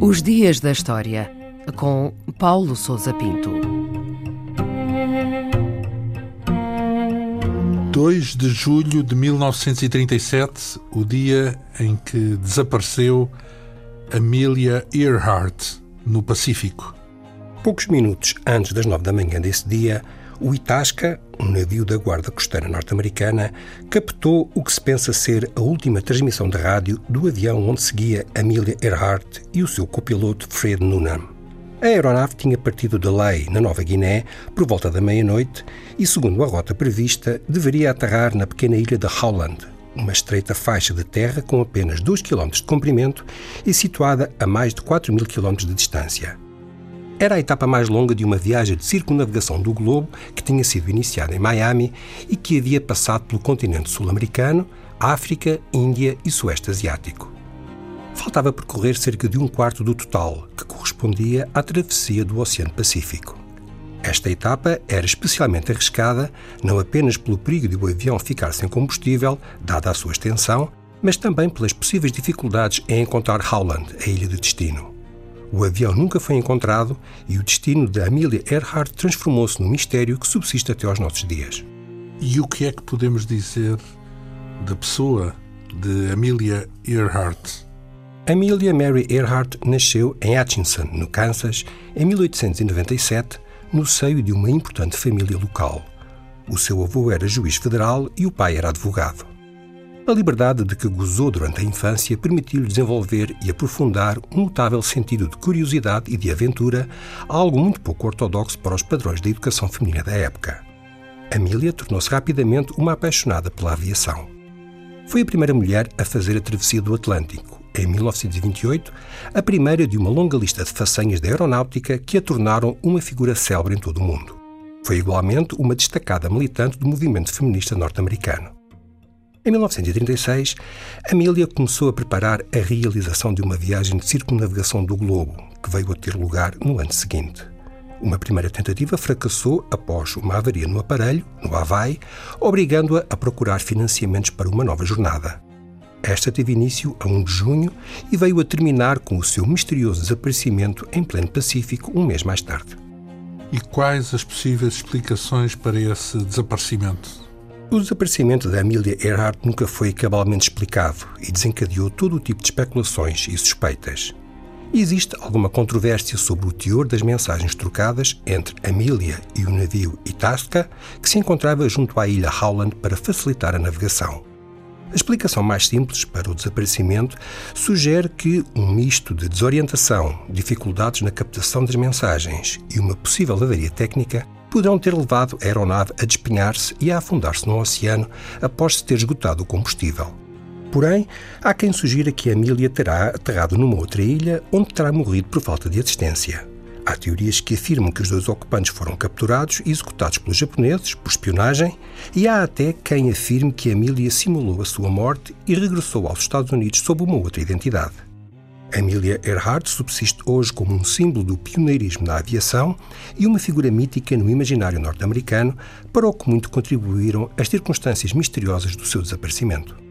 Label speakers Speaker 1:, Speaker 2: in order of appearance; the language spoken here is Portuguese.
Speaker 1: Os Dias da História, com Paulo Souza Pinto.
Speaker 2: 2 de julho de 1937, o dia em que desapareceu Amelia Earhart, no Pacífico.
Speaker 3: Poucos minutos antes das nove da manhã desse dia, o Itasca, um navio da Guarda Costeira norte-americana, captou o que se pensa ser a última transmissão de rádio do avião onde seguia Amelia Earhart e o seu copiloto Fred Noonan. A aeronave tinha partido de Ley, na Nova Guiné, por volta da meia-noite e, segundo a rota prevista, deveria aterrar na pequena ilha de Howland, uma estreita faixa de terra com apenas 2 km de comprimento e situada a mais de 4 mil km de distância. Era a etapa mais longa de uma viagem de circunnavegação do globo que tinha sido iniciada em Miami e que havia passado pelo continente sul-americano, África, Índia e Sueste Asiático. Faltava percorrer cerca de um quarto do total, que correspondia à travessia do Oceano Pacífico. Esta etapa era especialmente arriscada, não apenas pelo perigo de o avião ficar sem combustível, dada a sua extensão, mas também pelas possíveis dificuldades em encontrar Howland, a ilha de destino. O avião nunca foi encontrado e o destino de Amelia Earhart transformou-se num mistério que subsiste até aos nossos dias.
Speaker 2: E o que é que podemos dizer da pessoa de Amelia Earhart?
Speaker 3: Amelia Mary Earhart nasceu em Atchison, no Kansas, em 1897, no seio de uma importante família local. O seu avô era juiz federal e o pai era advogado. A liberdade de que gozou durante a infância permitiu-lhe desenvolver e aprofundar um notável sentido de curiosidade e de aventura, algo muito pouco ortodoxo para os padrões da educação feminina da época. Amília tornou-se rapidamente uma apaixonada pela aviação. Foi a primeira mulher a fazer a travessia do Atlântico, em 1928, a primeira de uma longa lista de façanhas da aeronáutica que a tornaram uma figura célebre em todo o mundo. Foi igualmente uma destacada militante do movimento feminista norte-americano. Em 1936, Amélia começou a preparar a realização de uma viagem de circunnavegação do globo, que veio a ter lugar no ano seguinte. Uma primeira tentativa fracassou após uma avaria no aparelho, no Havaí, obrigando-a a procurar financiamentos para uma nova jornada. Esta teve início a 1 de junho e veio a terminar com o seu misterioso desaparecimento em pleno Pacífico um mês mais tarde.
Speaker 2: E quais as possíveis explicações para esse desaparecimento?
Speaker 3: O desaparecimento da Amelia Earhart nunca foi cabalmente explicado e desencadeou todo o tipo de especulações e suspeitas. Existe alguma controvérsia sobre o teor das mensagens trocadas entre Amelia e o navio Itasca, que se encontrava junto à ilha Howland para facilitar a navegação. A explicação mais simples para o desaparecimento sugere que um misto de desorientação, dificuldades na captação das mensagens e uma possível avaria técnica poderão ter levado a aeronave a despenhar-se e a afundar-se no oceano após se ter esgotado o combustível. Porém, há quem sugira que a Amelia terá aterrado numa outra ilha onde terá morrido por falta de assistência. Há teorias que afirmam que os dois ocupantes foram capturados e executados pelos japoneses por espionagem, e há até quem afirme que Amelia simulou a sua morte e regressou aos Estados Unidos sob uma outra identidade. Amelia Earhart subsiste hoje como um símbolo do pioneirismo na aviação e uma figura mítica no imaginário norte-americano, para o que muito contribuíram as circunstâncias misteriosas do seu desaparecimento.